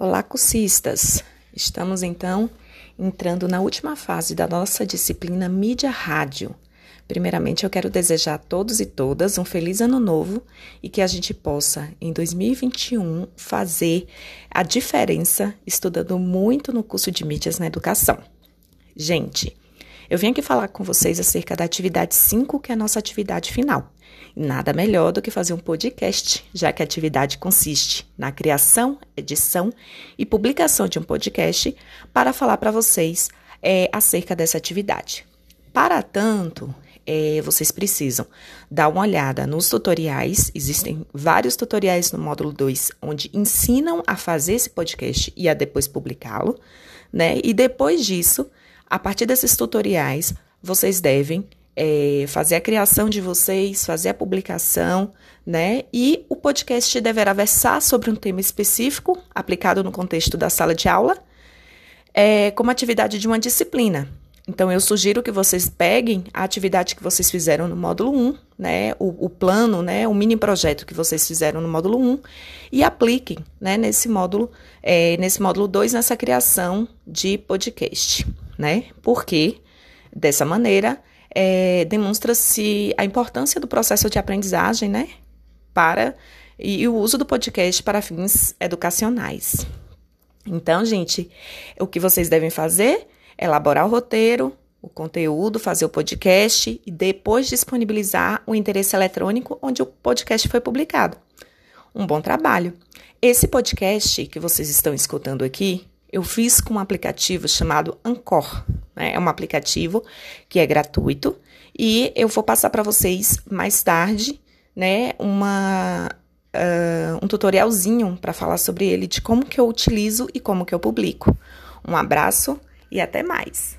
Olá, cursistas! Estamos então entrando na última fase da nossa disciplina Mídia Rádio. Primeiramente, eu quero desejar a todos e todas um feliz ano novo e que a gente possa, em 2021, fazer a diferença estudando muito no curso de mídias na educação. Gente, eu vim aqui falar com vocês acerca da atividade 5, que é a nossa atividade final. Nada melhor do que fazer um podcast, já que a atividade consiste na criação, edição e publicação de um podcast para falar para vocês é, acerca dessa atividade. Para tanto, é, vocês precisam dar uma olhada nos tutoriais. Existem vários tutoriais no módulo 2 onde ensinam a fazer esse podcast e a depois publicá-lo, né? E depois disso, a partir desses tutoriais, vocês devem é, fazer a criação de vocês, fazer a publicação, né? E o podcast deverá versar sobre um tema específico, aplicado no contexto da sala de aula, é, como atividade de uma disciplina. Então, eu sugiro que vocês peguem a atividade que vocês fizeram no módulo 1, né, o, o, plano, né, o mini projeto que vocês fizeram no módulo 1 e apliquem, né, nesse módulo, é, nesse módulo 2, nessa criação de podcast né? Porque, dessa maneira, é, demonstra-se a importância do processo de aprendizagem, né? Para e, e o uso do podcast para fins educacionais. Então, gente, o que vocês devem fazer é elaborar o roteiro, o conteúdo, fazer o podcast e depois disponibilizar o endereço eletrônico onde o podcast foi publicado. Um bom trabalho. Esse podcast que vocês estão escutando aqui eu fiz com um aplicativo chamado Ancor. Né? É um aplicativo que é gratuito e eu vou passar para vocês mais tarde, né, uma uh, um tutorialzinho para falar sobre ele, de como que eu utilizo e como que eu publico. Um abraço e até mais.